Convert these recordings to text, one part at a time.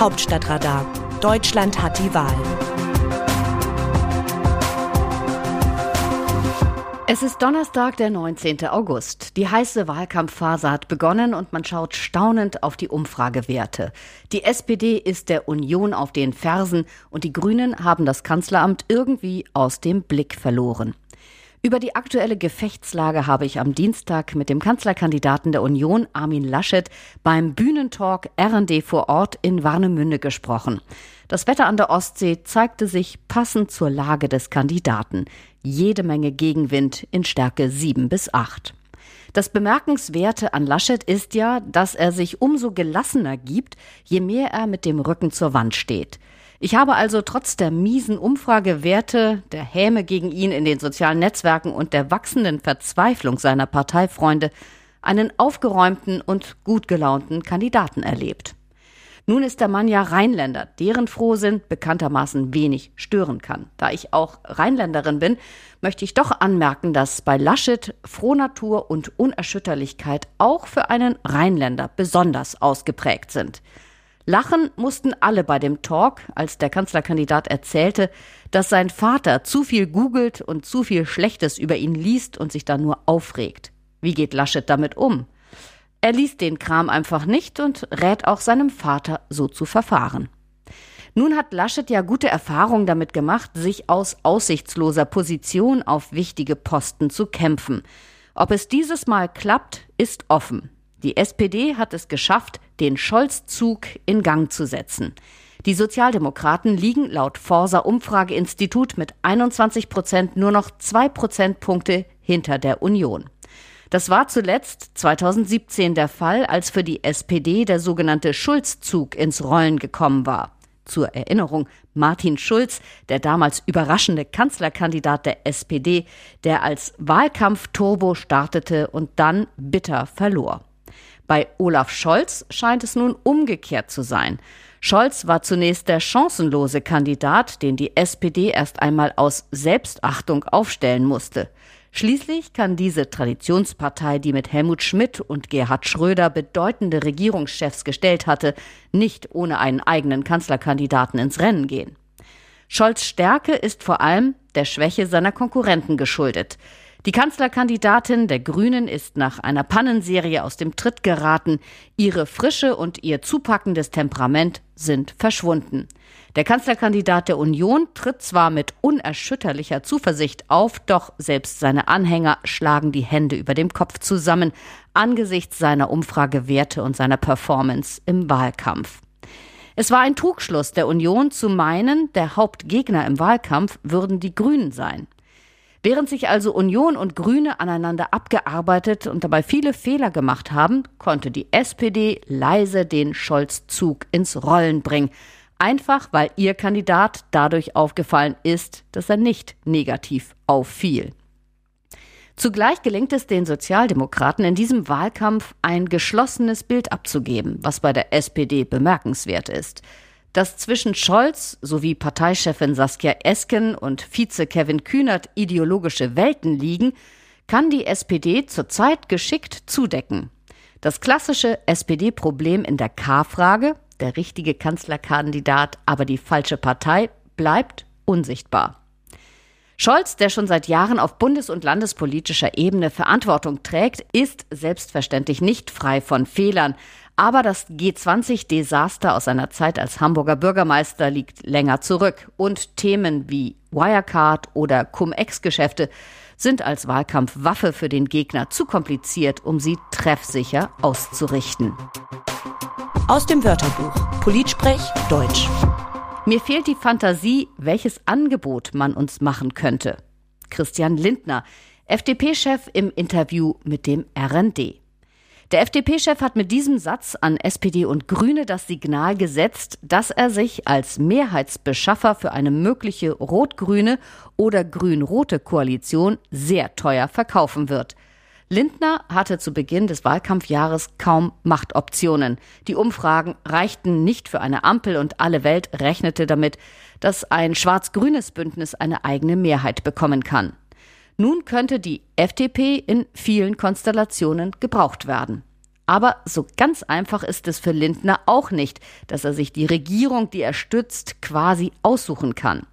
Hauptstadtradar. Deutschland hat die Wahl. Es ist Donnerstag, der 19. August. Die heiße Wahlkampfphase hat begonnen und man schaut staunend auf die Umfragewerte. Die SPD ist der Union auf den Fersen und die Grünen haben das Kanzleramt irgendwie aus dem Blick verloren. Über die aktuelle Gefechtslage habe ich am Dienstag mit dem Kanzlerkandidaten der Union, Armin Laschet, beim Bühnentalk RD vor Ort in Warnemünde gesprochen. Das Wetter an der Ostsee zeigte sich passend zur Lage des Kandidaten. Jede Menge Gegenwind in Stärke 7 bis 8. Das Bemerkenswerte an Laschet ist ja, dass er sich umso gelassener gibt, je mehr er mit dem Rücken zur Wand steht. Ich habe also trotz der miesen Umfragewerte, der Häme gegen ihn in den sozialen Netzwerken und der wachsenden Verzweiflung seiner Parteifreunde einen aufgeräumten und gut gelaunten Kandidaten erlebt. Nun ist der Mann ja Rheinländer, deren Frohsinn bekanntermaßen wenig stören kann. Da ich auch Rheinländerin bin, möchte ich doch anmerken, dass bei Laschet Frohnatur und Unerschütterlichkeit auch für einen Rheinländer besonders ausgeprägt sind. Lachen mussten alle bei dem Talk, als der Kanzlerkandidat erzählte, dass sein Vater zu viel googelt und zu viel Schlechtes über ihn liest und sich dann nur aufregt. Wie geht Laschet damit um? Er liest den Kram einfach nicht und rät auch seinem Vater, so zu verfahren. Nun hat Laschet ja gute Erfahrungen damit gemacht, sich aus aussichtsloser Position auf wichtige Posten zu kämpfen. Ob es dieses Mal klappt, ist offen. Die SPD hat es geschafft, den Scholz-Zug in Gang zu setzen. Die Sozialdemokraten liegen laut Forsa Umfrageinstitut mit 21 Prozent nur noch zwei Prozentpunkte hinter der Union. Das war zuletzt 2017 der Fall, als für die SPD der sogenannte Schulz-Zug ins Rollen gekommen war. Zur Erinnerung, Martin Schulz, der damals überraschende Kanzlerkandidat der SPD, der als Wahlkampf-Turbo startete und dann bitter verlor. Bei Olaf Scholz scheint es nun umgekehrt zu sein. Scholz war zunächst der chancenlose Kandidat, den die SPD erst einmal aus Selbstachtung aufstellen musste. Schließlich kann diese Traditionspartei, die mit Helmut Schmidt und Gerhard Schröder bedeutende Regierungschefs gestellt hatte, nicht ohne einen eigenen Kanzlerkandidaten ins Rennen gehen. Scholz Stärke ist vor allem der Schwäche seiner Konkurrenten geschuldet. Die Kanzlerkandidatin der Grünen ist nach einer Pannenserie aus dem Tritt geraten. Ihre Frische und ihr zupackendes Temperament sind verschwunden. Der Kanzlerkandidat der Union tritt zwar mit unerschütterlicher Zuversicht auf, doch selbst seine Anhänger schlagen die Hände über dem Kopf zusammen angesichts seiner Umfragewerte und seiner Performance im Wahlkampf. Es war ein Trugschluss der Union zu meinen, der Hauptgegner im Wahlkampf würden die Grünen sein. Während sich also Union und Grüne aneinander abgearbeitet und dabei viele Fehler gemacht haben, konnte die SPD leise den Scholz-Zug ins Rollen bringen. Einfach weil ihr Kandidat dadurch aufgefallen ist, dass er nicht negativ auffiel. Zugleich gelingt es den Sozialdemokraten in diesem Wahlkampf ein geschlossenes Bild abzugeben, was bei der SPD bemerkenswert ist. Dass zwischen Scholz sowie Parteichefin Saskia Esken und Vize Kevin Kühnert ideologische Welten liegen, kann die SPD zurzeit geschickt zudecken. Das klassische SPD-Problem in der K-Frage, der richtige Kanzlerkandidat, aber die falsche Partei, bleibt unsichtbar. Scholz, der schon seit Jahren auf bundes- und landespolitischer Ebene Verantwortung trägt, ist selbstverständlich nicht frei von Fehlern. Aber das G20-Desaster aus seiner Zeit als Hamburger Bürgermeister liegt länger zurück. Und Themen wie Wirecard oder Cum-Ex-Geschäfte sind als Wahlkampfwaffe für den Gegner zu kompliziert, um sie treffsicher auszurichten. Aus dem Wörterbuch Politsprech Deutsch. Mir fehlt die Fantasie, welches Angebot man uns machen könnte. Christian Lindner, FDP-Chef im Interview mit dem RND. Der FDP-Chef hat mit diesem Satz an SPD und Grüne das Signal gesetzt, dass er sich als Mehrheitsbeschaffer für eine mögliche rot-grüne oder grün-rote Koalition sehr teuer verkaufen wird – Lindner hatte zu Beginn des Wahlkampfjahres kaum Machtoptionen. Die Umfragen reichten nicht für eine Ampel und alle Welt rechnete damit, dass ein schwarz-grünes Bündnis eine eigene Mehrheit bekommen kann. Nun könnte die FDP in vielen Konstellationen gebraucht werden. Aber so ganz einfach ist es für Lindner auch nicht, dass er sich die Regierung, die er stützt, quasi aussuchen kann.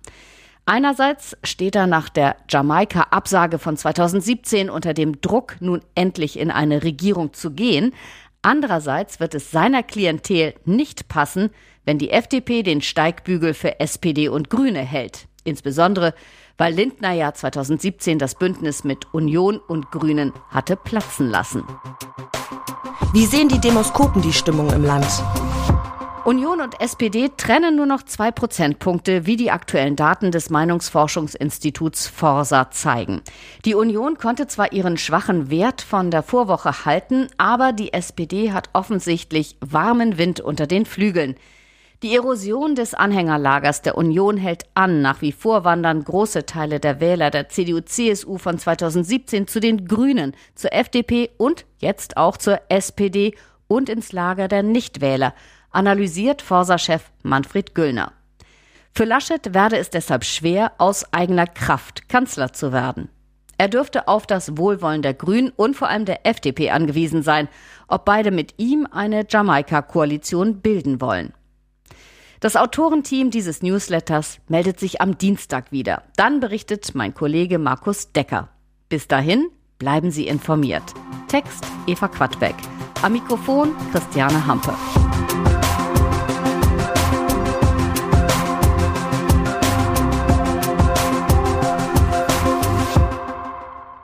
Einerseits steht er nach der Jamaika-Absage von 2017 unter dem Druck, nun endlich in eine Regierung zu gehen. Andererseits wird es seiner Klientel nicht passen, wenn die FDP den Steigbügel für SPD und Grüne hält. Insbesondere, weil Lindner ja 2017 das Bündnis mit Union und Grünen hatte platzen lassen. Wie sehen die Demoskopen die Stimmung im Land? Union und SPD trennen nur noch zwei Prozentpunkte, wie die aktuellen Daten des Meinungsforschungsinstituts Forsa zeigen. Die Union konnte zwar ihren schwachen Wert von der Vorwoche halten, aber die SPD hat offensichtlich warmen Wind unter den Flügeln. Die Erosion des Anhängerlagers der Union hält an. Nach wie vor wandern große Teile der Wähler der CDU-CSU von 2017 zu den Grünen, zur FDP und jetzt auch zur SPD und ins Lager der Nichtwähler analysiert Forsa-Chef Manfred Güllner. Für Laschet werde es deshalb schwer, aus eigener Kraft Kanzler zu werden. Er dürfte auf das Wohlwollen der Grünen und vor allem der FDP angewiesen sein, ob beide mit ihm eine Jamaika-Koalition bilden wollen. Das Autorenteam dieses Newsletters meldet sich am Dienstag wieder. Dann berichtet mein Kollege Markus Decker. Bis dahin bleiben Sie informiert. Text Eva Quadbeck. Am Mikrofon Christiane Hampe.